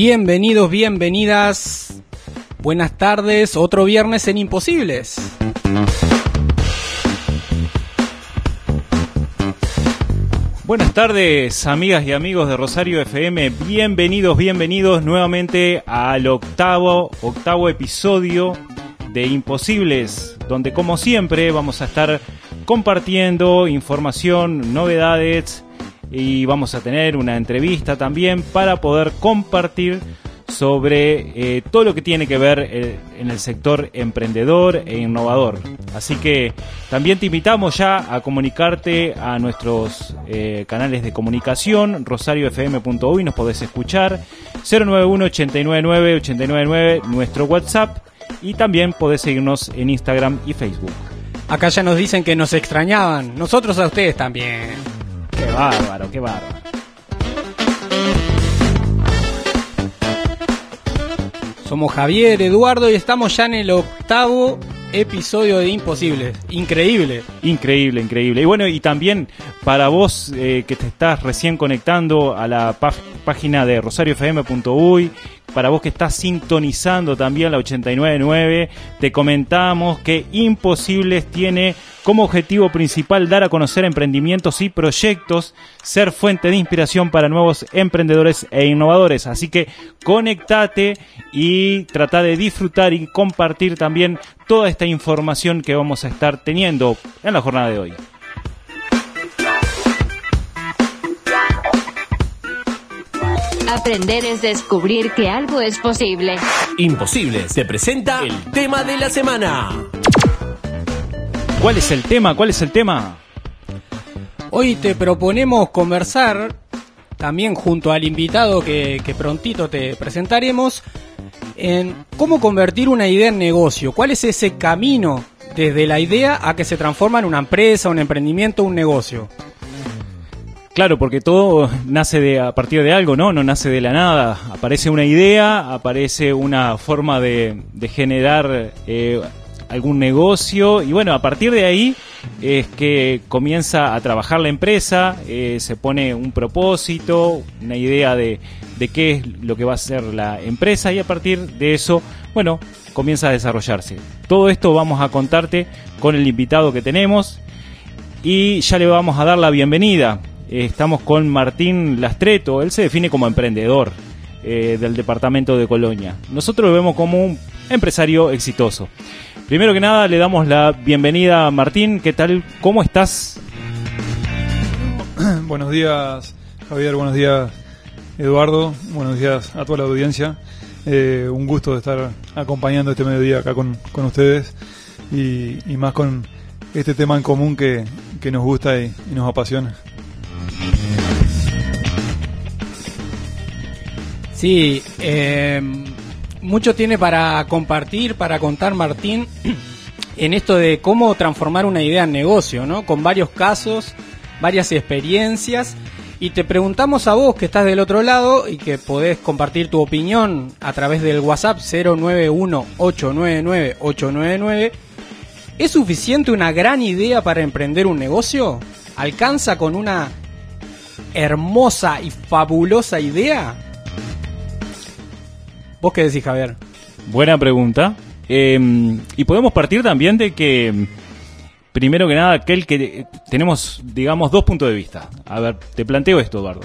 Bienvenidos, bienvenidas. Buenas tardes, otro viernes en Imposibles. Buenas tardes, amigas y amigos de Rosario FM. Bienvenidos, bienvenidos nuevamente al octavo, octavo episodio de Imposibles, donde como siempre vamos a estar compartiendo información, novedades y vamos a tener una entrevista también para poder compartir sobre eh, todo lo que tiene que ver eh, en el sector emprendedor e innovador. Así que también te invitamos ya a comunicarte a nuestros eh, canales de comunicación, rosariofm.uy, nos podés escuchar, 091-899-899, nuestro WhatsApp, y también podés seguirnos en Instagram y Facebook. Acá ya nos dicen que nos extrañaban, nosotros a ustedes también. Qué bárbaro, qué bárbaro. Somos Javier, Eduardo y estamos ya en el octavo episodio de Imposibles. Increíble. Increíble, increíble. Y bueno, y también para vos eh, que te estás recién conectando a la pá- página de rosariofm.uy, para vos que estás sintonizando también la 899, te comentamos que Imposibles tiene como objetivo principal dar a conocer emprendimientos y proyectos, ser fuente de inspiración para nuevos emprendedores e innovadores. Así que conectate y trata de disfrutar y compartir también toda esta información que vamos a estar teniendo en la jornada de hoy. Aprender es descubrir que algo es posible. Imposibles. Se presenta el tema de la semana. ¿Cuál es el tema? ¿Cuál es el tema? Hoy te proponemos conversar también junto al invitado que, que prontito te presentaremos en cómo convertir una idea en negocio. ¿Cuál es ese camino desde la idea a que se transforma en una empresa, un emprendimiento, un negocio? Claro, porque todo nace de, a partir de algo, ¿no? No nace de la nada. Aparece una idea, aparece una forma de, generar eh, algún negocio y bueno, a partir de ahí es que comienza a trabajar la empresa, eh, se pone un propósito, una idea de, de qué es lo que va a ser la empresa y a partir de eso, bueno, comienza a desarrollarse. Todo esto vamos a contarte con el invitado que tenemos y ya le vamos a dar la bienvenida. Eh, Estamos con Martín Lastreto, él se define como emprendedor eh, del departamento de Colonia. Nosotros lo vemos como un empresario exitoso. Primero que nada le damos la bienvenida a Martín, ¿qué tal? ¿Cómo estás? Buenos días, Javier. Buenos días, Eduardo. Buenos días a toda la audiencia. Eh, un gusto de estar acompañando este mediodía acá con, con ustedes y, más con este tema en común que, que nos gusta y nos apasiona. Sí, eh, mucho tiene para compartir, para contar Martín en esto de cómo transformar una idea en negocio, ¿no? Con varios casos, varias experiencias. Y te preguntamos a vos que estás del otro lado y que podés compartir tu opinión a través del WhatsApp 091-899-899. ¿Es suficiente una gran idea para emprender un negocio? ¿Alcanza con una hermosa y fabulosa idea? ¿Vos qué decís, Javier? Buena pregunta. Eh, y podemos partir también de que, primero que nada, aquel que eh, tenemos, digamos, dos puntos de vista. A ver, te planteo esto, Eduardo.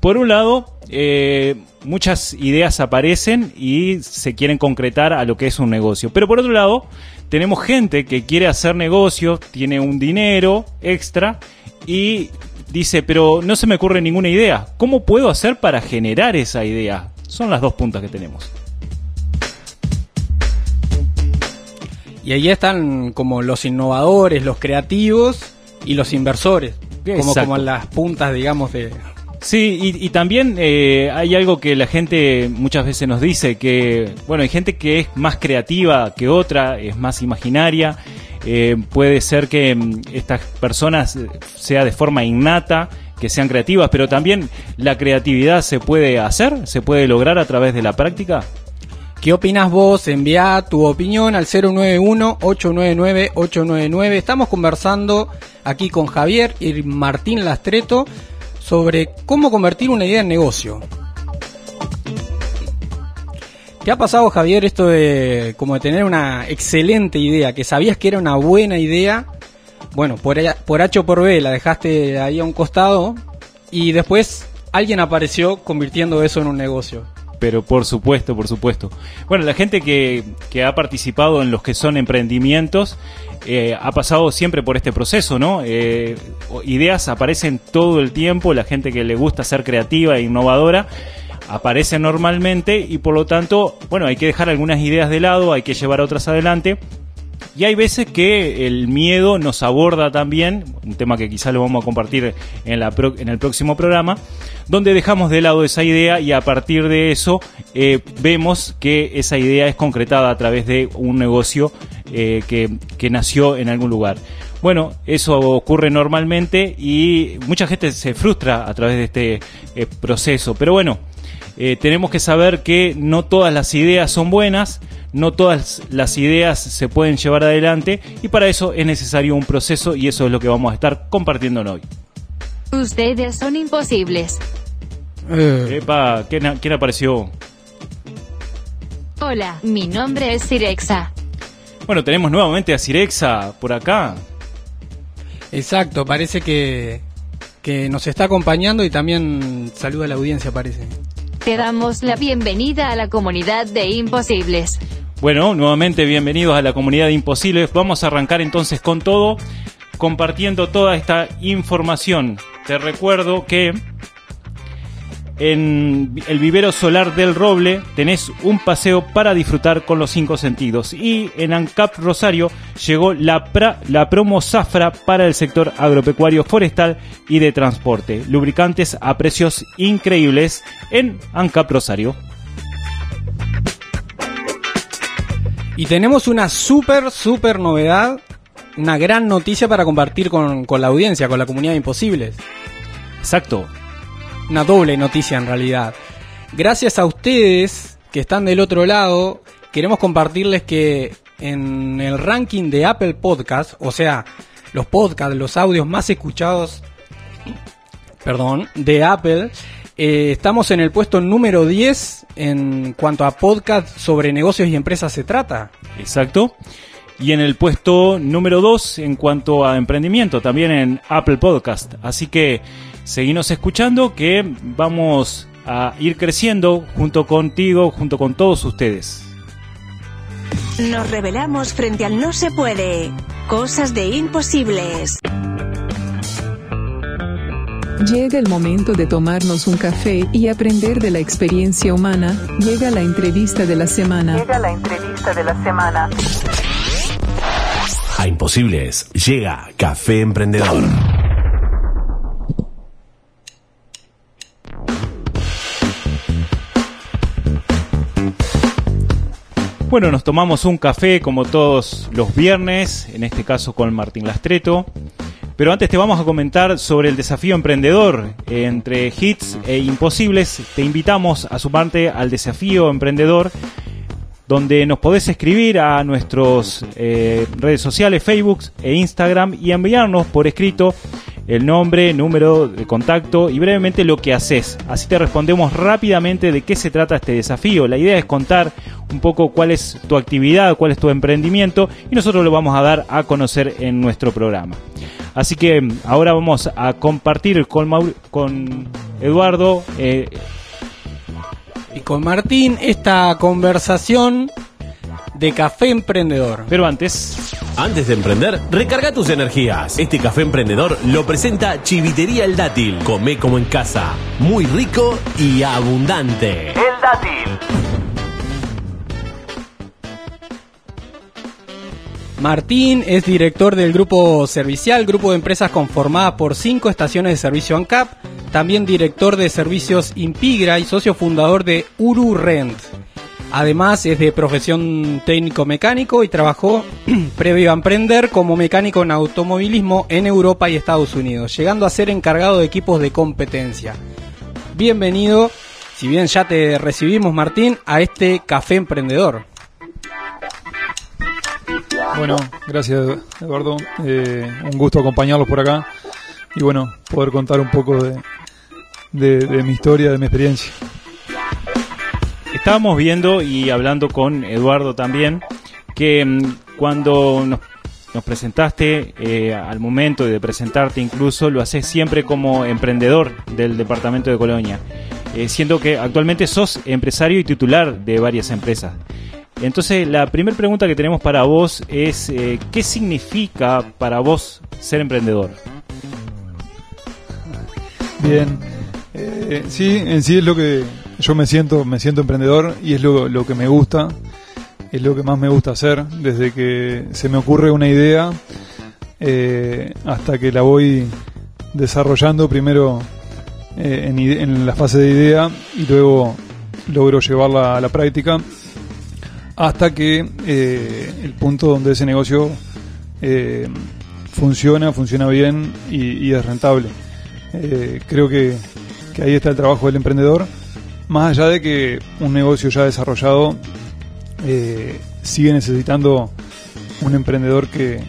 Por un lado, eh, muchas ideas aparecen y se quieren concretar a lo que es un negocio. Pero por otro lado, tenemos gente que quiere hacer negocios, tiene un dinero extra y dice, pero no se me ocurre ninguna idea. ¿Cómo puedo hacer para generar esa idea? Son las dos puntas que tenemos. Y ahí están como los innovadores, los creativos y los inversores. como, como las puntas, digamos, de... Sí, y, y también eh, hay algo que la gente muchas veces nos dice, que, bueno, hay gente que es más creativa que otra, es más imaginaria, eh, puede ser que mm, estas personas eh, sea de forma innata, que sean creativas, pero también la creatividad se puede hacer, se puede lograr a través de la práctica. ¿Qué opinas vos? Envía tu opinión al 091-899-899. Estamos conversando aquí con Javier y Martín Lastreto sobre cómo convertir una idea en negocio. ¿Te ha pasado, Javier, esto de como de tener una excelente idea, que sabías que era una buena idea? Bueno, por, por H o por B la dejaste ahí a un costado y después alguien apareció convirtiendo eso en un negocio. Pero por supuesto, por supuesto. Bueno, la gente que, que ha participado en los que son emprendimientos eh, ha pasado siempre por este proceso, ¿no? Eh, ideas aparecen todo el tiempo, la gente que le gusta ser creativa e innovadora aparece normalmente y por lo tanto, bueno, hay que dejar algunas ideas de lado, hay que llevar otras adelante. Y hay veces que el miedo nos aborda también, un tema que quizá lo vamos a compartir en, el próximo programa, donde dejamos de lado esa idea y a partir de eso eh, vemos que esa idea es concretada a través de un negocio eh, que, que nació en algún lugar. Bueno, eso ocurre normalmente y mucha gente se frustra a través de este eh, proceso, pero bueno, tenemos que saber que no todas las ideas son buenas, no todas las ideas se pueden llevar adelante y para eso es necesario un proceso y eso es lo que vamos a estar compartiendo hoy. Ustedes son imposibles. Epa, ¿quién, quién apareció? Hola, mi nombre es Sirexa. Bueno, tenemos nuevamente a Cirexa por acá. Exacto, parece que, que nos está acompañando y también saluda a la audiencia, parece. Te damos la bienvenida a la comunidad de imposibles. Bueno, nuevamente bienvenidos a la comunidad de Imposibles. Vamos a arrancar entonces con todo, compartiendo toda esta información. Te recuerdo que en el vivero solar del Roble tenés un paseo para disfrutar con los cinco sentidos. Y en ANCAP Rosario llegó la, la promo Zafra para el sector agropecuario, forestal y de transporte. Lubricantes a precios increíbles en ANCAP Rosario. Y tenemos una súper, súper novedad, una gran noticia para compartir con, con la audiencia, con la comunidad de Imposibles. Exacto. Una doble noticia en realidad. Gracias a ustedes que están del otro lado, queremos compartirles que en el ranking de Apple Podcast, o sea, los podcasts, los audios más escuchados, perdón, de Apple, eh, estamos en el puesto número 10 en cuanto a podcast sobre negocios y empresas se trata. Exacto. Y en el puesto número 2 en cuanto a emprendimiento, también en Apple Podcast. Así que seguimos escuchando que vamos a ir creciendo junto contigo, junto con todos ustedes. Nos revelamos frente al no se puede. Cosas de imposibles. Llega el momento de tomarnos un café y aprender de la experiencia humana. Llega la entrevista de la semana. Llega la entrevista de la semana. A Imposibles llega Café Emprendedor. Bueno, nos tomamos un café como todos los viernes, en este caso con Martín Lastreto. Pero antes te vamos a comentar sobre el desafío emprendedor. Entre hits e imposibles, te invitamos a sumarte al desafío emprendedor, donde nos podés escribir a nuestras redes sociales, Facebook e Instagram, y enviarnos por escrito el nombre, número de contacto y brevemente lo que haces. Así te respondemos rápidamente de qué se trata este desafío. La idea es contar un poco cuál es tu actividad, cuál es tu emprendimiento y nosotros lo vamos a dar a conocer en nuestro programa. Así que mm, ahora vamos a compartir con, Maur- con Eduardo eh, Y con Martín esta conversación de café emprendedor. pero antes Antes de emprender, recarga tus energías. Este café emprendedor lo presenta Chivitería El Dátil. Come como en casa. Muy rico y abundante. El dátil. Martín es director del grupo servicial, grupo de empresas conformada por cinco estaciones de servicio ANCAP, también director de servicios Impigra y socio fundador de Uru Rent. Además es de profesión técnico mecánico y trabajó previo a emprender como mecánico en automovilismo en Europa y Estados Unidos, llegando a ser encargado de equipos de competencia. Bienvenido, si bien ya te recibimos Martín, a este café emprendedor. Bueno, gracias Eduardo. Eh, un gusto acompañarlos por acá y bueno, poder contar un poco de, de, de mi historia, de mi experiencia. Estábamos viendo y hablando con Eduardo también que mm, cuando nos, nos presentaste, eh, al momento de presentarte incluso, lo haces siempre como emprendedor del departamento de Colonia, eh, siendo que actualmente sos empresario y titular de varias empresas. Entonces, la primera pregunta que tenemos para vos es, eh, ¿qué significa para vos ser emprendedor? Bien, eh, sí, en sí es lo que yo me siento, me siento emprendedor y es lo, que me gusta, es lo que más me gusta hacer. Desde que se me ocurre una idea eh, hasta que la voy desarrollando primero eh, en, en la fase de idea y luego logro llevarla a la práctica hasta que eh, el punto donde ese negocio eh, funciona, funciona bien y, es rentable. Eh, creo que, ahí está el trabajo del emprendedor, más allá de que un negocio ya desarrollado sigue necesitando un emprendedor que,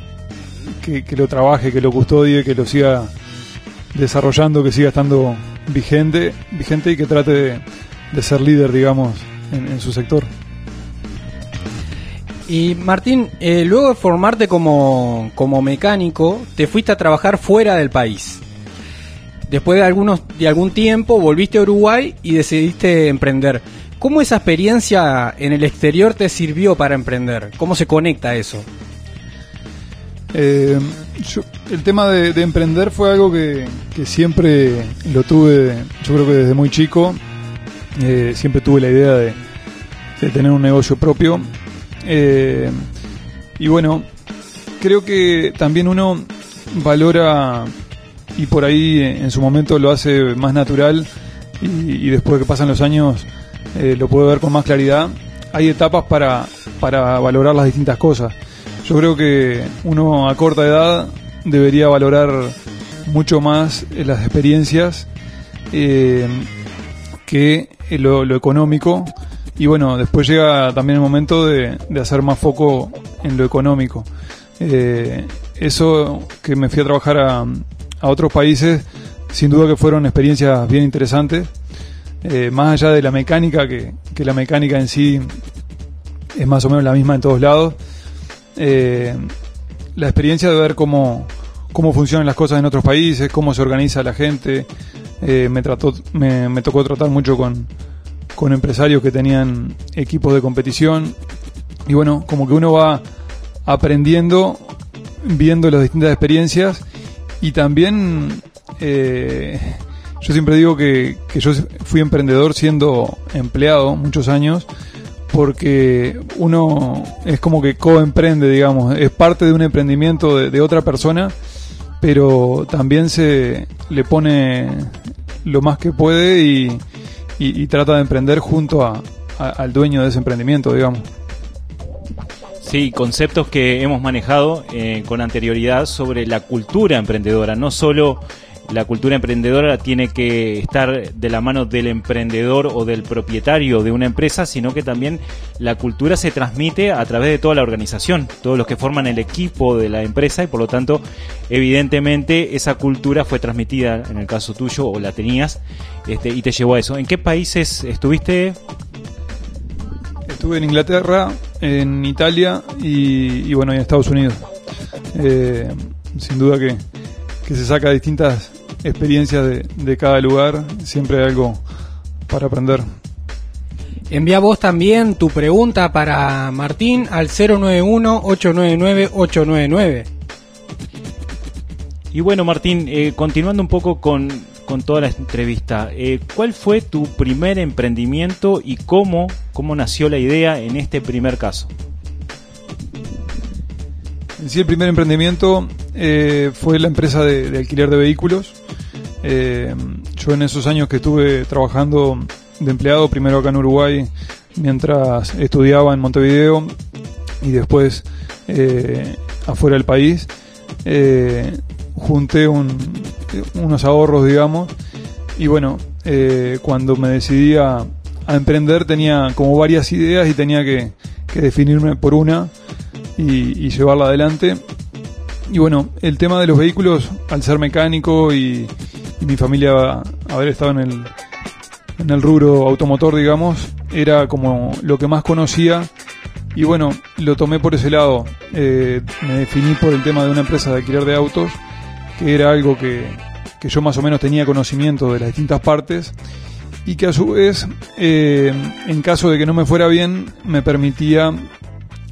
que, lo trabaje, que lo custodie, que lo siga desarrollando, que siga estando vigente, vigente y que trate de, ser líder, digamos, en su sector. Y Martín, eh, luego de formarte como, como mecánico, te fuiste a trabajar fuera del país. Después de, algunos, de algún tiempo volviste a Uruguay y decidiste emprender. ¿Cómo esa experiencia en el exterior te sirvió para emprender? ¿Cómo se conecta eso? Eh, el tema de, de emprender fue algo que, siempre lo tuve, yo creo que desde muy chico, eh, siempre tuve la idea de, de tener un negocio propio. Eh, y bueno, creo que también uno valora y por ahí en su momento lo hace más natural y, y después que pasan los años eh, lo puede ver con más claridad. Hay etapas para, para valorar las distintas cosas. Yo creo que uno a corta edad debería valorar mucho más eh, las experiencias que lo económico. Y bueno, después llega también el momento de, de hacer más foco en lo económico. Eh, eso que me fui a trabajar a, a otros países, sin duda que fueron experiencias bien interesantes. Eh, más allá de la mecánica, que, que la mecánica en sí es más o menos la misma en todos lados. Eh, la experiencia de ver cómo, cómo funcionan las cosas en otros países, cómo se organiza la gente. Me, trató, me, me tocó tratar mucho con, con empresarios que tenían equipos de competición. Y bueno, como que uno va aprendiendo, viendo las distintas experiencias y también eh, yo siempre digo que, que yo fui emprendedor siendo empleado muchos años porque uno es como que coemprende, digamos, es parte de un emprendimiento de, de otra persona, pero también se le pone lo más que puede y, y- trata de emprender junto a- a- al dueño de ese emprendimiento, digamos. Sí, conceptos que hemos manejado eh, con anterioridad sobre la cultura emprendedora. No solo la cultura emprendedora tiene que estar de la mano del emprendedor o del propietario de una empresa, sino que también la cultura se transmite a través de toda la organización, todos los que forman el equipo de la empresa y por lo tanto, evidentemente, esa cultura fue transmitida en el caso tuyo o la tenías este, y te llevó a eso. ¿En qué países estuviste? Estuve en Inglaterra, en Italia y, bueno, en Estados Unidos. Eh, sin duda que, que se saca distintas experiencias de, de cada lugar, siempre hay algo para aprender. Envía vos también tu pregunta para Martín al 091-899-899. Y bueno, Martín, eh, continuando un poco con, con toda la entrevista, eh, ¿cuál fue tu primer emprendimiento y cómo, cómo nació la idea en este primer caso? en sí el primer emprendimiento eh, fue la empresa de, de alquiler de vehículos. Eh, yo en esos años que estuve trabajando de empleado, primero acá en Uruguay, mientras estudiaba en Montevideo y después eh, afuera del país, eh, junté un- unos ahorros, digamos, y bueno, cuando me decidí a, emprender tenía como varias ideas y tenía que, definirme por una y llevarla adelante. Y bueno, el tema de los vehículos, al ser mecánico y, y mi familia haber estado en el, en el rubro automotor, digamos, era como lo que más conocía. Y bueno, lo tomé por ese lado. Eh, me definí por el tema de una empresa de alquiler de autos, que era algo que, que yo más o menos tenía conocimiento de las distintas partes y que a su vez, eh, en caso de que no me fuera bien, me permitía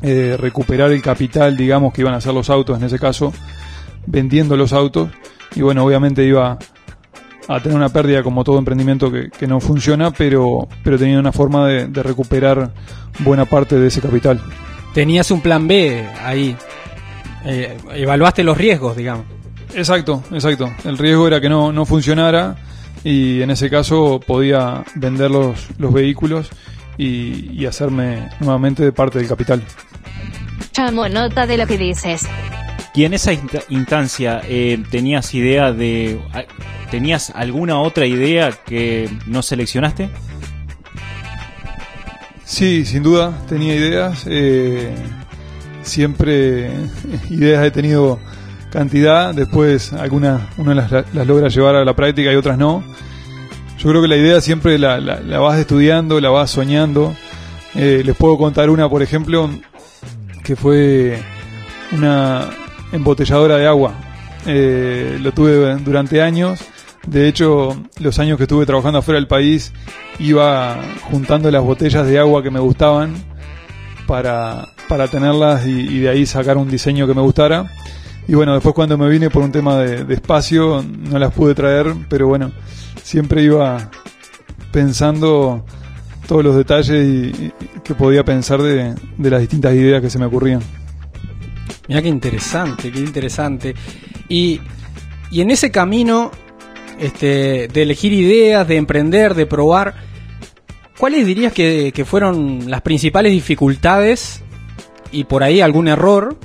eh, recuperar el capital, digamos, que iban a ser los autos en ese caso, vendiendo los autos. Y bueno, obviamente iba a tener una pérdida como todo emprendimiento que, que no funciona, pero, pero tenía una forma de, de recuperar buena parte de ese capital. Tenías un plan B ahí. Eh, evaluaste los riesgos, digamos. Exacto, exacto. El riesgo era que no, no funcionara y en ese caso podía vender los, los vehículos y, y hacerme nuevamente de parte del capital. Tomo nota de lo que dices. Y en esa insta- instancia, eh, ¿tenías idea de... ¿Tenías alguna otra idea que no seleccionaste? Sí, sin duda, tenía ideas. eh, siempre ideas he tenido cantidad. Después algunas uno las, las logra llevar a la práctica y otras no. Yo creo que la idea siempre la, la- la vas estudiando, la vas soñando. Eh, les puedo contar una, por ejemplo, que fue una embotelladora de agua. Eh, lo tuve durante años. De hecho, los años que estuve trabajando afuera del país, iba juntando las botellas de agua que me gustaban para, para tenerlas y, de ahí sacar un diseño que me gustara. Y bueno, después cuando me vine por un tema de, espacio, no las pude traer, pero bueno, siempre iba pensando todos los detalles y, y que podía pensar de, de las distintas ideas que se me ocurrían. Mira qué interesante, qué interesante. Y, y en ese camino este, de elegir ideas, de emprender, de probar, ¿cuáles dirías que, que fueron las principales dificultades y por ahí algún error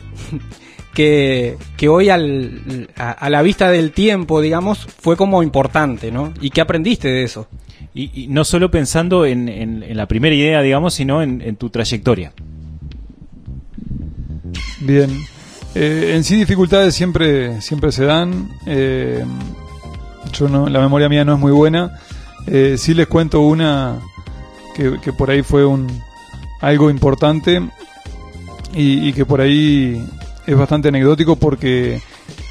que, que hoy al, a, a la vista del tiempo, digamos, fue como importante, ¿no? ¿Y qué aprendiste de eso? Y, y no solo pensando en, en- en la primera idea, digamos, sino en, en tu trayectoria. Bien. Eh, en sí dificultades siempre, siempre se dan. Eh, yo no, la memoria mía no es muy buena. Eh, sí les cuento una que, por ahí fue un algo importante y, que por ahí es bastante anecdótico porque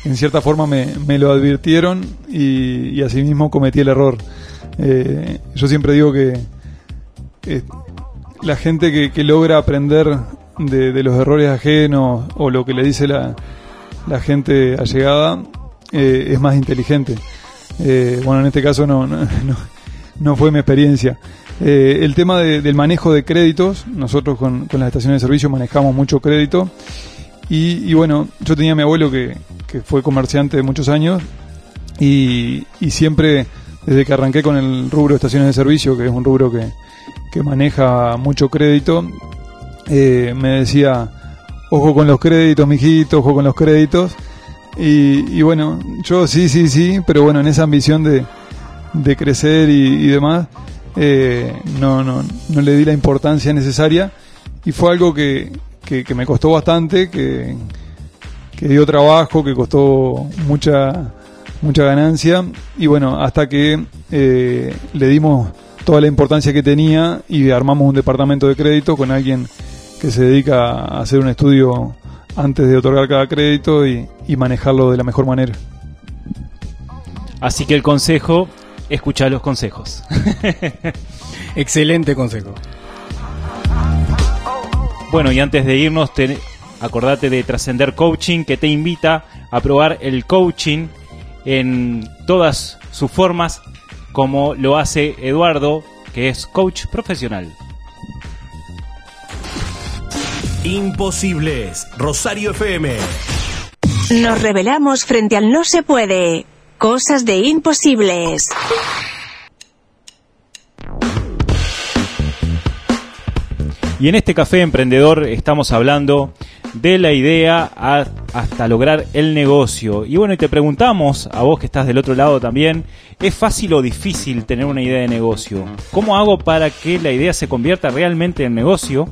en cierta forma me, me lo advirtieron y, asimismo cometí el error. Eh, yo siempre digo que eh, la gente que, que logra aprender de, de los errores ajenos o lo que le dice la, la gente allegada eh, es más inteligente. Eh, bueno, en este caso no, no, no, no fue mi experiencia. Eh, el tema de- del manejo de créditos, nosotros con, con las estaciones de servicio manejamos mucho crédito y, y bueno, yo tenía a mi abuelo que, fue comerciante de muchos años y, siempre, desde que arranqué con el rubro de estaciones de servicio, que es un rubro que, que maneja mucho crédito, eh, me decía, ojo con los créditos, mijito, ojo con los créditos. Y, y bueno, yo sí, sí, sí, pero bueno, en esa ambición de, de crecer y, demás, eh, no, no, no le di la importancia necesaria. Y fue algo que, que, que me costó bastante, que, que dio trabajo, que costó mucha, mucha ganancia. Y bueno, hasta que eh, le dimos toda la importancia que tenía y armamos un departamento de crédito con alguien que se dedica a hacer un estudio antes de otorgar cada crédito y, y manejarlo de la mejor manera. Así que el consejo, escucha los consejos. Excelente consejo. Bueno, y antes de irnos, te- acordate de Trascender Coaching, que te invita a probar el coaching en todas sus formas, como lo hace Eduardo, que es coach profesional. Imposibles. Rosario FM. Nos revelamos frente al no se puede. Cosas de imposibles. Y en este café emprendedor estamos hablando de la idea a- hasta lograr el negocio. Y bueno, y te preguntamos, a vos que estás del otro lado también, ¿es fácil o difícil tener una idea de negocio? ¿Cómo hago para que la idea se convierta realmente en negocio?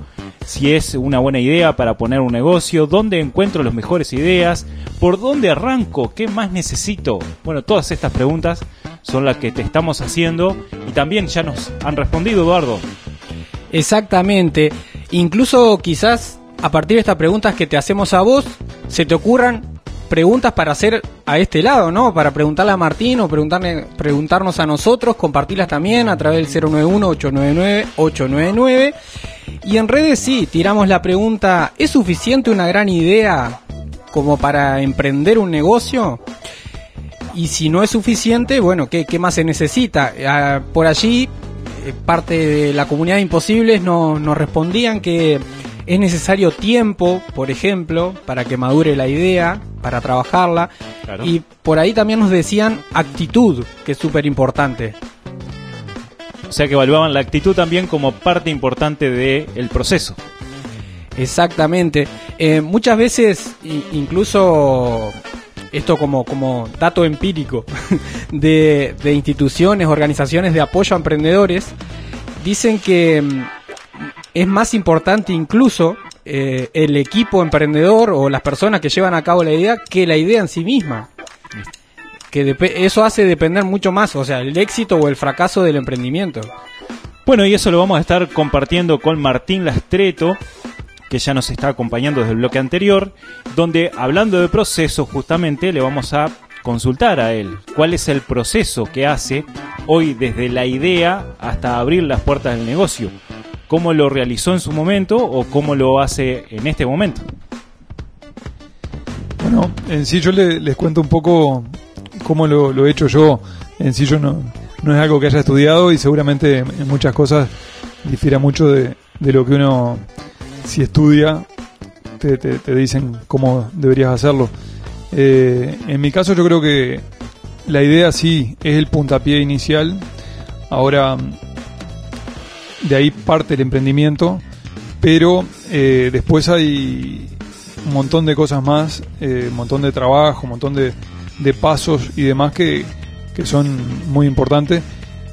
Si es una buena idea para poner un negocio, ¿dónde encuentro las mejores ideas? ¿Por dónde arranco? ¿Qué más necesito? Bueno, todas estas preguntas son las que te estamos haciendo y también ya nos han respondido, Eduardo. Exactamente. Incluso quizás a partir de estas preguntas que te hacemos a vos, se te ocurran preguntas para hacer a este lado, ¿no? Para preguntarle a Martín o preguntarle, preguntarnos a nosotros, compartirlas también a través del 091-899-899. Y en redes sí, tiramos la pregunta, ¿es suficiente una gran idea como para emprender un negocio? Y si no es suficiente, bueno, ¿qué, más se necesita? Ah, por allí, eh, parte de la comunidad de imposibles no- nos respondían que es necesario tiempo, por ejemplo, para que madure la idea, para trabajarla. Claro. Y por ahí también nos decían actitud, que es súper importante. O sea que evaluaban la actitud también como parte importante del proceso. Exactamente. Eh, muchas veces, incluso esto como, como dato empírico de, de instituciones, organizaciones de apoyo a emprendedores, dicen que mm, es más importante incluso eh, el equipo emprendedor o las personas que llevan a cabo la idea que la idea en sí misma. Que eso hace depender mucho más, o sea, el éxito o el fracaso del emprendimiento. Bueno, y eso lo vamos a estar compartiendo con Martín Lastreto, que ya nos está acompañando desde el bloque anterior, donde hablando de proceso justamente le vamos a consultar a él cuál es el proceso que hace hoy desde la idea hasta abrir las puertas del negocio, cómo lo realizó en su momento o cómo lo hace en este momento. Bueno, en sí yo le- les cuento un poco cómo lo, he hecho yo. En sí yo no, es algo que haya estudiado y seguramente en muchas cosas difiera mucho de, lo que uno, si estudia, te dicen cómo deberías hacerlo. Eh, en mi caso yo creo que la idea sí es el puntapié inicial. Ahora, de ahí parte el emprendimiento, pero eh, después hay un montón de cosas más, eh, un montón de trabajo, un montón de, de pasos y demás que, que son muy importantes.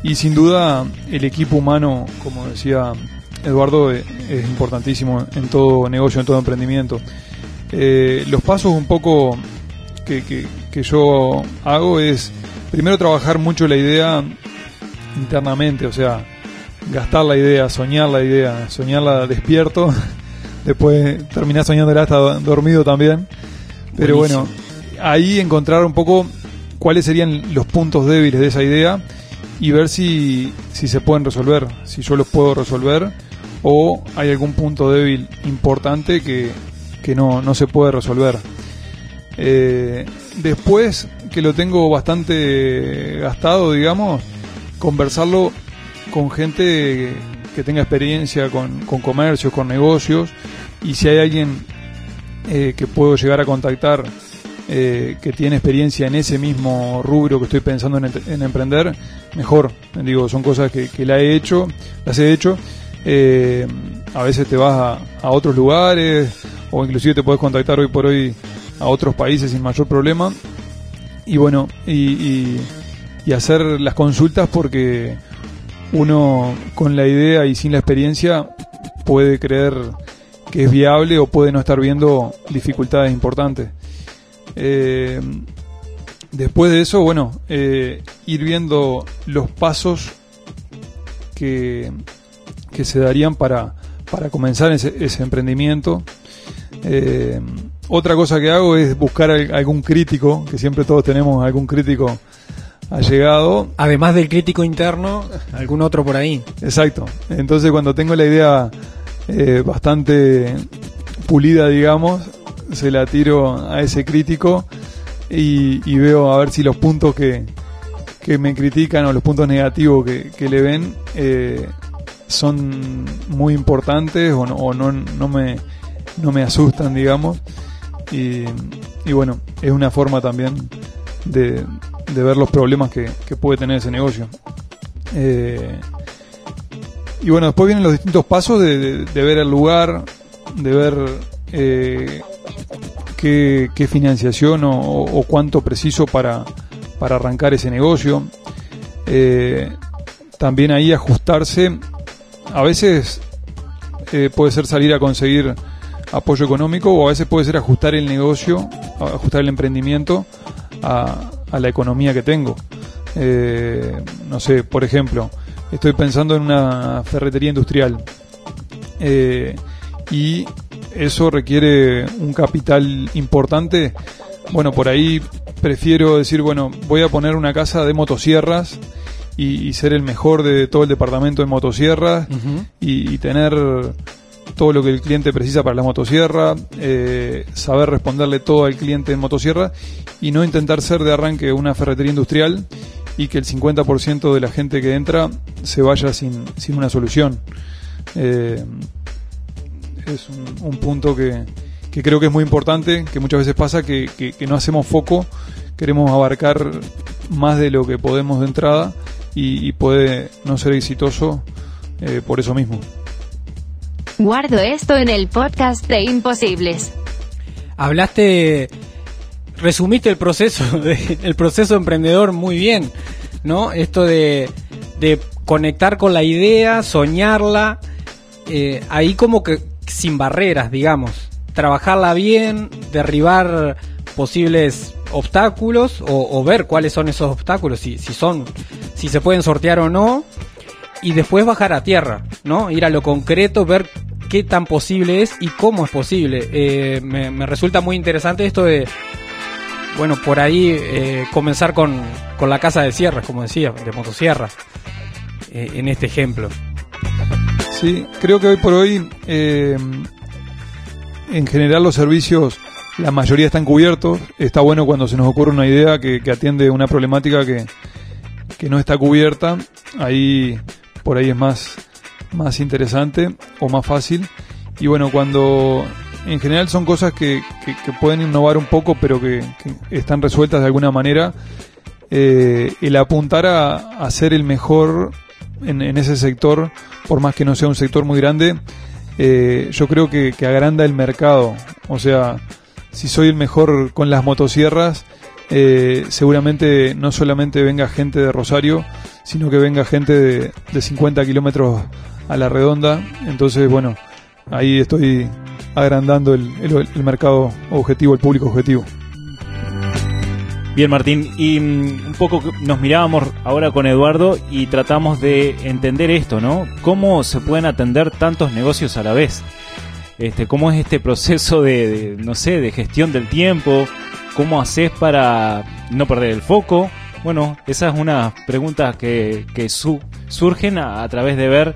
Y sin duda el equipo humano, como decía Eduardo, eh, es importantísimo en todo negocio, en todo emprendimiento. Los pasos un poco que, que- que yo hago es primero trabajar mucho la idea internamente, o sea, gastar la idea, soñar la idea, soñarla despierto, después terminar soñándola hasta do- dormido también. Pero Buenísimo. bueno, ahí encontrar un poco cuáles serían los puntos débiles de esa idea y ver si, si se pueden resolver, si yo los puedo resolver o hay algún punto débil importante que, que no, no se puede resolver. Eh, después que lo tengo bastante gastado, digamos, conversarlo con gente que tenga experiencia con, comercios, con negocios, y si hay alguien eh, que puedo llegar a contactar eh, que tiene experiencia en ese mismo rubro que estoy pensando en, emprender, mejor. Digo, son cosas que, la he hecho, las he hecho. Eh, a veces te vas a, a otros lugares o inclusive te puedes contactar hoy por hoy a otros países sin mayor problema. Y bueno, y, y- y hacer las consultas porque uno con la idea y sin la experiencia puede creer que es viable o puede no estar viendo dificultades importantes. Eh, después de eso, bueno, eh, ir viendo los pasos que, que se darían para, para comenzar ese, ese emprendimiento. Eh, otra cosa que hago es buscar al- algún crítico, que siempre todos tenemos algún crítico allegado. Además del crítico interno, algún otro por ahí. Exacto. Entonces cuando tengo la idea eh, bastante pulida, digamos, se la tiro a ese crítico y, y veo a ver si los puntos que, que me critican o los puntos negativos que, que le ven eh, son muy importantes o no, o no, no me no me asustan, digamos. Y, y bueno, es una forma también de, de ver los problemas que, que puede tener ese negocio. Eh, y bueno, después vienen los distintos pasos de, de- ver el lugar, de ver eh, qué, qué financiación o, o cuánto preciso para, para arrancar ese negocio. Eh, también ahí ajustarse. A veces eh, puede ser salir a conseguir apoyo económico o a veces puede ser ajustar el negocio, ajustar el emprendimiento a, a la economía que tengo. Eh, no sé, por ejemplo, estoy pensando en una ferretería industrial eh, y eso requiere un capital importante. Bueno, por ahí prefiero decir, bueno, voy a poner una casa de motosierras y, y ser el mejor de todo el departamento de motosierras y, y tener todo lo que el cliente precisa para la motosierra, eh, saber responderle todo al cliente en motosierra y no intentar ser de arranque una ferretería industrial y que el 50% de la gente que entra se vaya sin, sin una solución. Eh, es un, un punto que, que creo que es muy importante, que muchas veces pasa que, que- no hacemos foco, queremos abarcar más de lo que podemos de entrada y, y puede no ser exitoso eh, por eso mismo. Guardo esto en el podcast de Imposibles. Hablaste, resumiste el proceso, de- el proceso emprendedor muy bien, ¿no? Esto de, de conectar con la idea, soñarla, eh, ahí como que sin barreras, digamos, trabajarla bien, derribar posibles obstáculos o, o ver cuáles son esos obstáculos, si, si son, si se pueden sortear o no, y después bajar a tierra, ¿no? Ir a lo concreto, ver qué tan posible es y cómo es posible. Eh, me, resulta muy interesante esto de, bueno, por ahí eh, comenzar con, con la casa de sierras, como decía, de motosierras, eh, en este ejemplo. Sí, creo que hoy por hoy, en general los servicios, la mayoría están cubiertos. Está bueno cuando se nos ocurre una idea que, que atiende una problemática que, que no está cubierta. Ahí, por ahí es más, más interesante o más fácil. Y bueno, cuando en general son cosas que, que- pueden innovar un poco, pero que, están resueltas de alguna manera, eh, el apuntar a, a ser el mejor en, ese sector, por más que no sea un sector muy grande, eh, yo creo que agranda el mercado. O sea, si soy el mejor con las motosierras, eh, seguramente no solamente venga gente de Rosario, sino que venga gente de, de 50 kilómetros a la redonda. Entonces, bueno, ahí estoy agrandando el, el- mercado objetivo, el público objetivo. Bien, Martín, y mm, un poco nos mirábamos ahora con Eduardo y tratamos de entender esto, ¿no? ¿Cómo se pueden atender tantos negocios a la vez? Este, ¿Cómo es este proceso de, no sé, de gestión del tiempo? ¿Cómo haces para no perder el foco? Bueno, esa es una pregunta que, que su- surgen a, través de ver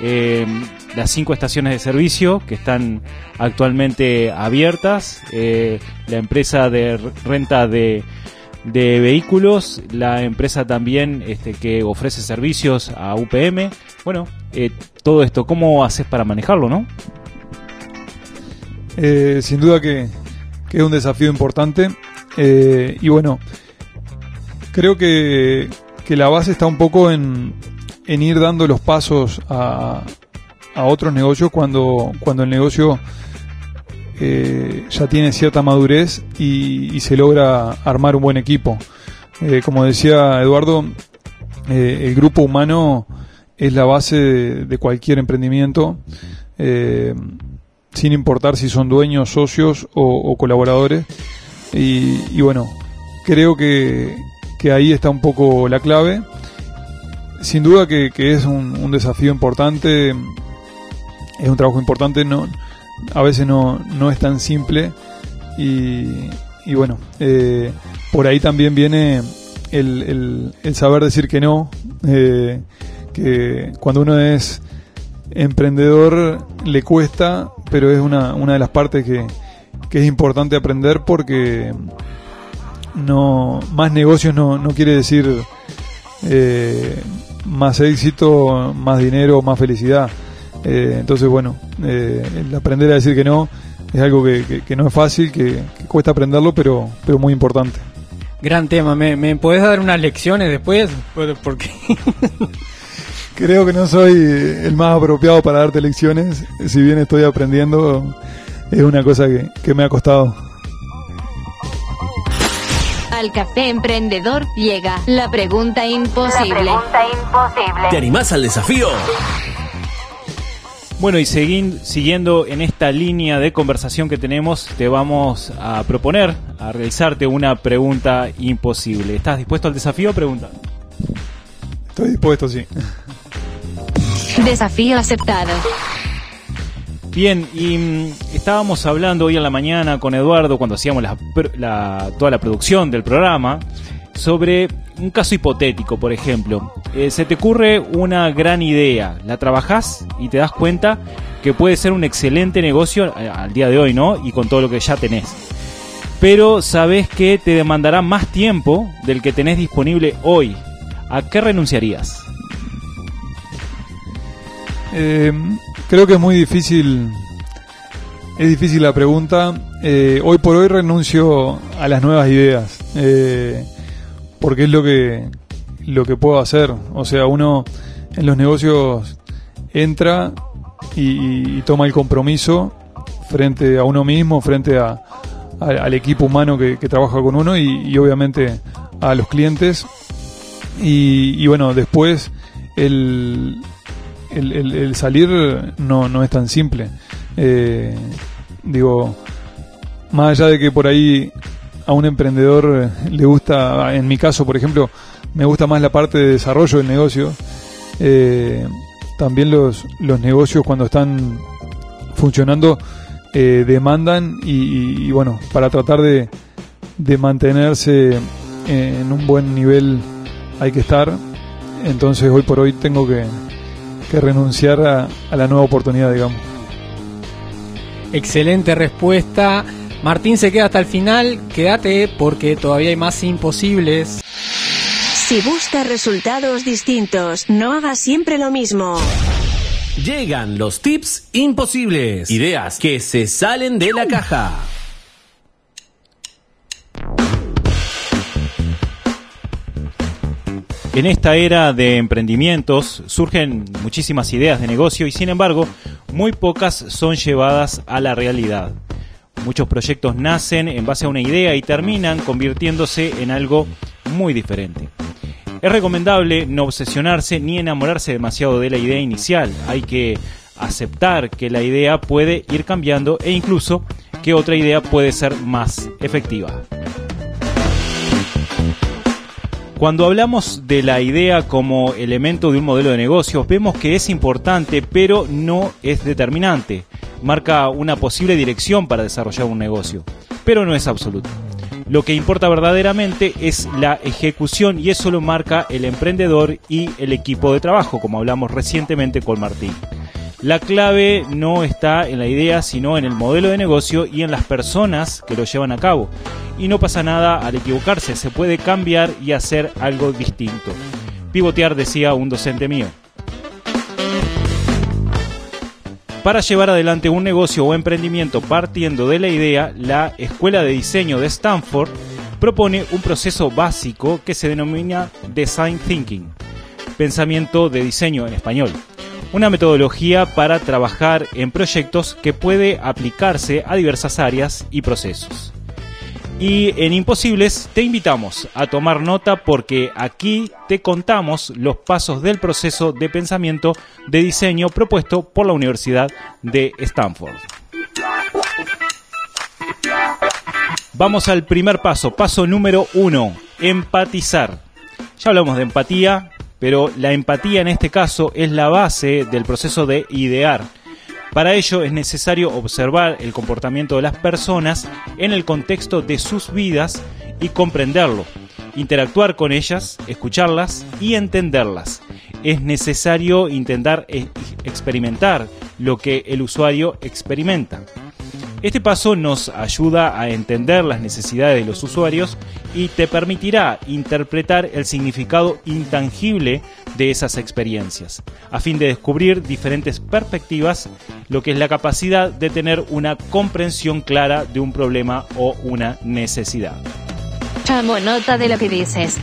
eh, las cinco estaciones de servicio que están actualmente abiertas, eh, la empresa de renta de, de vehículos, la empresa también este, que ofrece servicios a UPM. Bueno, eh, todo esto, ¿cómo haces para manejarlo, no? Eh, sin duda que, que es un desafío importante. Eh, y bueno, creo que, que la base está un poco en, en ir dando los pasos a, a otros negocios cuando, cuando el negocio eh, ya tiene cierta madurez y, se logra armar un buen equipo. Eh, como decía Eduardo, el grupo humano es la base de cualquier emprendimiento. Sin importar si son dueños, socios o, o colaboradores. Y, y bueno, creo que, que ahí está un poco la clave. Sin duda que, que es un, un desafío importante, es un trabajo importante, no, a veces no, no es tan simple. Y, y bueno, eh, por ahí también viene el, el, el saber decir que no, eh, que cuando uno es emprendedor le cuesta, pero es una, una de las partes que, que es importante aprender porque no más negocios no, no quiere decir eh, más éxito, más dinero, más felicidad. Eh, entonces, bueno, eh, el aprender a decir que no es algo que, que- no es fácil, que, cuesta aprenderlo, pero, pero muy importante. Gran tema. ¿Me, me podés dar unas lecciones después? Por- Porque Creo que no soy el más apropiado para darte lecciones, si bien estoy aprendiendo, es una cosa que, que me ha costado. Al café emprendedor llega la pregunta imposible. pregunta imposible. ¿Te animás al desafío? Bueno, y seguin- siguiendo en esta línea de conversación que tenemos, te vamos a proponer, a realizarte una pregunta imposible. ¿Estás dispuesto al desafío? Pregunta. Estoy dispuesto, sí. Desafío aceptado. Bien, y mm, estábamos hablando hoy en la mañana con Eduardo cuando hacíamos la, la- toda la producción del programa sobre un caso hipotético, por ejemplo. Eh, se te ocurre una gran idea, la trabajás y te das cuenta que puede ser un excelente negocio eh, al día de hoy, ¿no? Y con todo lo que ya tenés. Pero sabes que te demandará más tiempo del que tenés disponible hoy. ¿A qué renunciarías? Eh, creo que es muy difícil, es difícil la pregunta. Eh, hoy por hoy renuncio a las nuevas ideas, eh, porque es lo que, lo que puedo hacer. O sea, uno en los negocios entra y, toma el compromiso frente a uno mismo, frente a, al equipo humano que, trabaja con uno y, obviamente a los clientes. Y bueno, después el, el, salir no, no es tan simple. Eh, digo, más allá de que por ahí a un emprendedor le gusta, en mi caso, por ejemplo, me gusta más la parte de desarrollo del negocio. eh, también los, los negocios cuando están funcionando eh, demandan y, y- y bueno, para tratar de, de mantenerse en un buen nivel hay que estar. Entonces hoy por hoy tengo que, que renunciar a, a la nueva oportunidad, digamos. Excelente respuesta. Martín se queda hasta el final. Quédate porque todavía hay más imposibles. Si buscas resultados distintos, no hagas siempre lo mismo. Llegan los tips imposibles. Ideas que se salen de la caja. En esta era de emprendimientos surgen muchísimas ideas de negocio y sin embargo muy pocas son llevadas a la realidad. Muchos proyectos nacen en base a una idea y terminan convirtiéndose en algo muy diferente. Es recomendable no obsesionarse ni enamorarse demasiado de la idea inicial. Hay que aceptar que la idea puede ir cambiando e incluso que otra idea puede ser más efectiva. Cuando hablamos de la idea como elemento de un modelo de negocios, vemos que es importante, pero no es determinante. Marca una posible dirección para desarrollar un negocio, pero no es absoluto. Lo que importa verdaderamente es la ejecución y eso lo marca el emprendedor y el equipo de trabajo, como hablamos recientemente con Martín. La clave no está en la idea, sino en el modelo de negocio y en las personas que lo llevan a cabo. Y no pasa nada al equivocarse, se puede cambiar y hacer algo distinto. Pivotear, decía un docente mío. Para llevar adelante un negocio o emprendimiento partiendo de la idea, la Escuela de Diseño de Stanford propone un proceso básico que se denomina Design Thinking, pensamiento de diseño en español una metodología para trabajar en proyectos que puede aplicarse a diversas áreas y procesos. Y en Imposibles te invitamos a tomar nota porque aquí te contamos los pasos del proceso de pensamiento de diseño propuesto por la Universidad de Stanford. Vamos al primer paso, paso número uno, empatizar. Ya hablamos de empatía, pero la empatía en este caso es la base del proceso de idear. Para ello es necesario observar el comportamiento de las personas en el contexto de sus vidas y comprenderlo, interactuar con ellas, escucharlas y entenderlas. Es necesario intentar e- experimentar lo que el usuario experimenta. Este paso nos ayuda a entender las necesidades de los usuarios y te permitirá interpretar el significado intangible de esas experiencias, a fin de descubrir diferentes perspectivas, lo que es la capacidad de tener una comprensión clara de un problema o una necesidad. Tomo nota de lo que dices.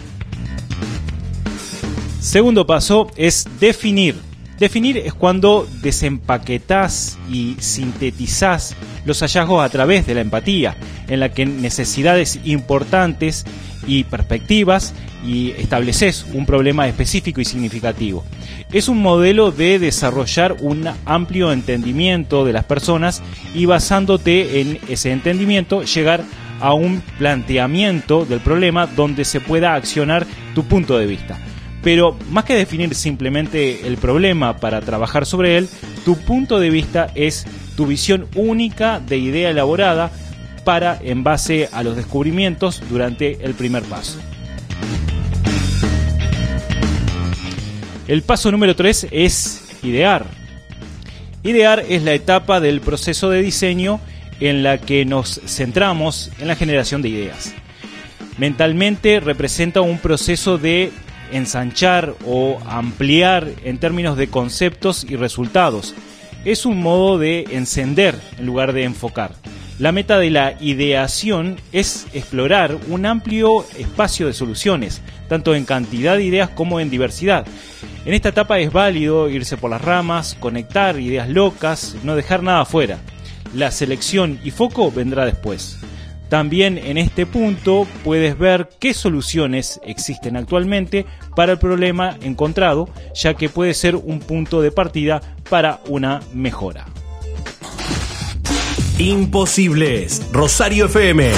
Segundo paso es definir. Definir es cuando desempaquetás y sintetizás los hallazgos a través de la empatía, en la que necesidades importantes y perspectivas y estableces un problema específico y significativo. Es un modelo de desarrollar un amplio entendimiento de las personas y basándote en ese entendimiento llegar a un planteamiento del problema donde se pueda accionar tu punto de vista. Pero más que definir simplemente el problema para trabajar sobre él, tu punto de vista es tu visión única de idea elaborada para en base a los descubrimientos durante el primer paso. El paso número 3 es idear. Idear es la etapa del proceso de diseño en la que nos centramos en la generación de ideas. Mentalmente representa un proceso de ensanchar o ampliar en términos de conceptos y resultados. Es un modo de encender en lugar de enfocar. La meta de la ideación es explorar un amplio espacio de soluciones, tanto en cantidad de ideas como en diversidad. En esta etapa es válido irse por las ramas, conectar ideas locas, no dejar nada fuera. La selección y foco vendrá después. También en este punto puedes ver qué soluciones existen actualmente para el problema encontrado, ya que puede ser un punto de partida para una mejora. Imposibles. Rosario FM.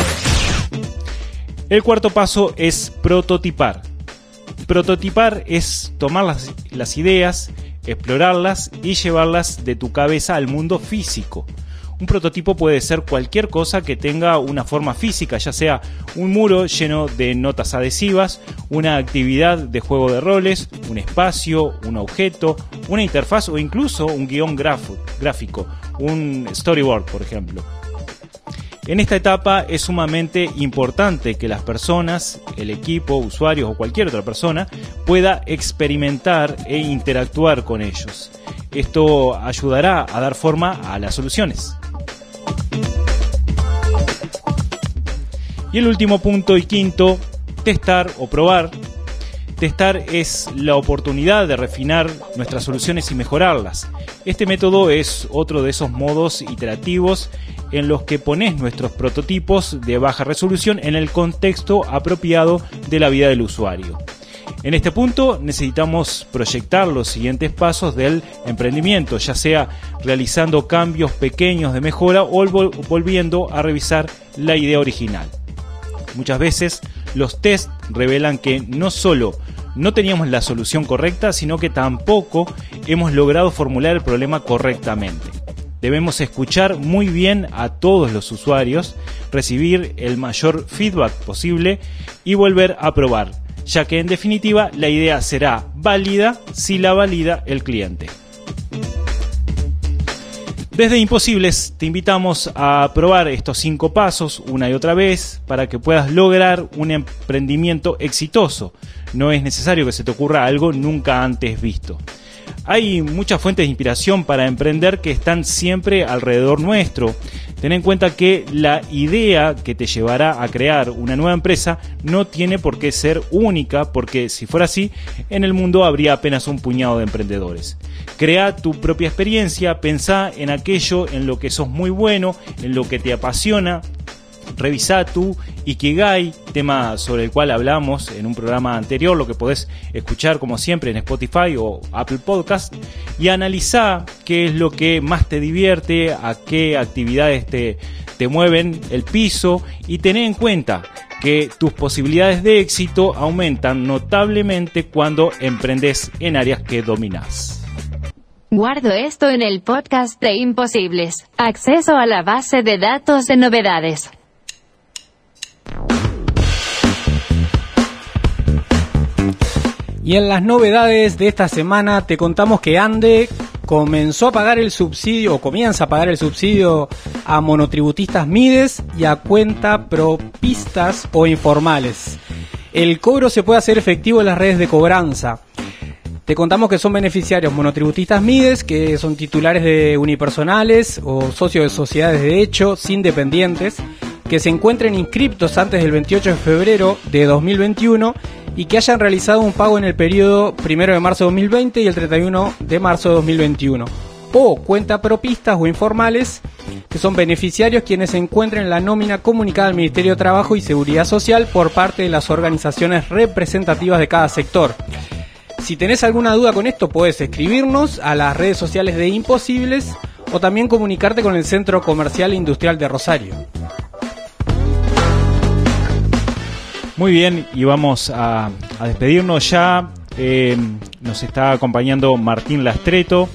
El cuarto paso es prototipar. Prototipar es tomar las, las ideas, explorarlas y llevarlas de tu cabeza al mundo físico. Un prototipo puede ser cualquier cosa que tenga una forma física, ya sea un muro lleno de notas adhesivas, una actividad de juego de roles, un espacio, un objeto, una interfaz o incluso un guion gráfico, un storyboard, por ejemplo. En esta etapa es sumamente importante que las personas, el equipo, usuarios o cualquier otra persona pueda experimentar e interactuar con ellos. Esto ayudará a dar forma a las soluciones. Y el último punto y quinto, testar o probar. Testar es la oportunidad de refinar nuestras soluciones y mejorarlas. Este método es otro de esos modos iterativos en los que pones nuestros prototipos de baja resolución en el contexto apropiado de la vida del usuario. En este punto necesitamos proyectar los siguientes pasos del emprendimiento, ya sea realizando cambios pequeños de mejora o volviendo a revisar la idea original. Muchas veces los test revelan que no solo no teníamos la solución correcta, sino que tampoco hemos logrado formular el problema correctamente. Debemos escuchar muy bien a todos los usuarios, recibir el mayor feedback posible y volver a probar, ya que en definitiva la idea será válida si la valida el cliente. Desde Imposibles te invitamos a probar estos cinco pasos una y otra vez para que puedas lograr un emprendimiento exitoso. No es necesario que se te ocurra algo nunca antes visto. Hay muchas fuentes de inspiración para emprender que están siempre alrededor nuestro. Ten en cuenta que la idea que te llevará a crear una nueva empresa no tiene por qué ser única, porque si fuera así, en el mundo habría apenas un puñado de emprendedores. Crea tu propia experiencia, pensá en aquello en lo que sos muy bueno, en lo que te apasiona, Revisa tu Ikigai, tema sobre el cual hablamos en un programa anterior, lo que podés escuchar como siempre en Spotify o Apple Podcast, y analiza qué es lo que más te divierte, a qué actividades te, te mueven el piso y ten en cuenta que tus posibilidades de éxito aumentan notablemente cuando emprendes en áreas que dominas. Guardo esto en el podcast de Imposibles. Acceso a la base de datos de novedades. Y en las novedades de esta semana te contamos que Ande comenzó a pagar el subsidio, o comienza a pagar el subsidio a monotributistas MIDES y a cuenta propistas o informales. El cobro se puede hacer efectivo en las redes de cobranza. Te contamos que son beneficiarios monotributistas MIDES, que son titulares de unipersonales o socios de sociedades de hecho, sin dependientes, que se encuentren inscriptos antes del 28 de febrero de 2021 y que hayan realizado un pago en el periodo 1 de marzo de 2020 y el 31 de marzo de 2021. O cuenta propistas o informales, que son beneficiarios quienes encuentren en la nómina comunicada al Ministerio de Trabajo y Seguridad Social por parte de las organizaciones representativas de cada sector. Si tenés alguna duda con esto, puedes escribirnos a las redes sociales de Imposibles o también comunicarte con el Centro Comercial e Industrial de Rosario. Muy bien, y vamos a, despedirnos ya. Eh, nos está acompañando Martín Lastreto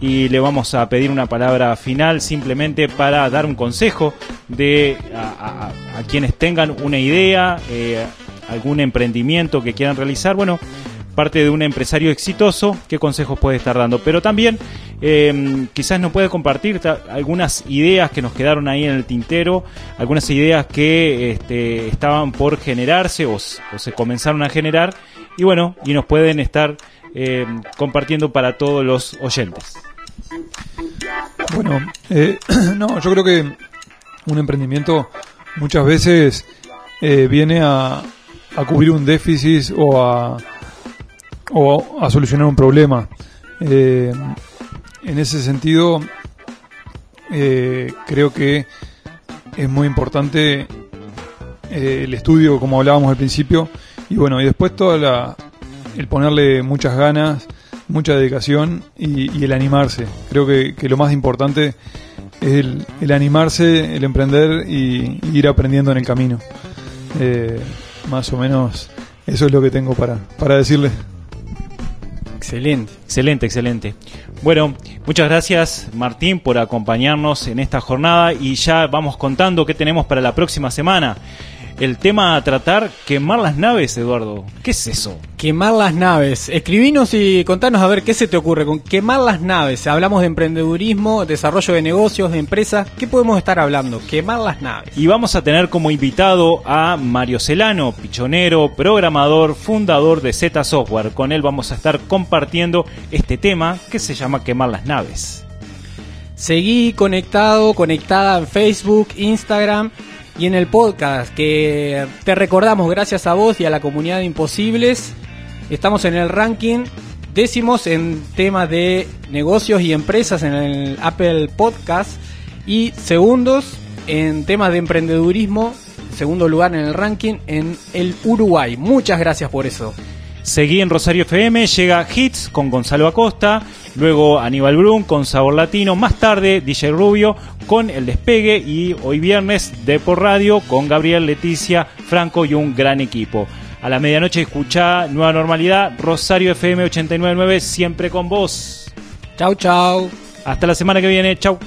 y le vamos a pedir una palabra final simplemente para dar un consejo de a, a- a quienes tengan una idea, eh, algún emprendimiento que quieran realizar. Bueno, parte de un empresario exitoso, qué consejos puede estar dando. Pero también eh, quizás nos puede compartir algunas ideas que nos quedaron ahí en el tintero, algunas ideas que este, estaban por generarse o, se comenzaron a generar y bueno, y nos pueden estar eh, compartiendo para todos los oyentes. Bueno, eh, no, yo creo que un emprendimiento muchas veces eh, viene a, a cubrir un déficit o a, o a solucionar un problema. Eh, en ese sentido, eh, creo que es muy importante eh, el estudio, como hablábamos al principio, y bueno, y después toda la, el ponerle muchas ganas, mucha dedicación y, el animarse. Creo que, que lo más importante es el, el animarse, el emprender y, y ir aprendiendo en el camino. Eh, más o menos eso es lo que tengo para, para decirle. Excelente. Excelente, excelente. Bueno, muchas gracias Martín por acompañarnos en esta jornada y ya vamos contando qué tenemos para la próxima semana. El tema a tratar, quemar las naves, Eduardo. ¿Qué es eso? Quemar las naves. Escribinos y contanos a ver qué se te ocurre con quemar las naves. Hablamos de emprendedurismo, desarrollo de negocios, de empresas. ¿Qué podemos estar hablando? Quemar las naves. Y vamos a tener como invitado a Mario Celano, pichonero, programador, fundador de Z Software. Con él vamos a estar compartiendo este tema que se llama quemar las naves. Seguí conectado, conectada en Facebook, Instagram y en el podcast que te recordamos gracias a vos y a la comunidad de Imposibles. Estamos en el ranking décimos en temas de negocios y empresas en el Apple Podcast y segundos en temas de emprendedurismo, segundo lugar en el ranking en el Uruguay. Muchas gracias por eso. Seguí en Rosario FM, llega Hits con Gonzalo Acosta, luego Aníbal Brum con Sabor Latino, más tarde DJ Rubio con El Despegue y hoy viernes de por radio con Gabriel, Leticia, Franco y un gran equipo. A la medianoche escucha Nueva Normalidad, Rosario FM 899, siempre con vos. Chau, chau. Hasta la semana que viene, chau.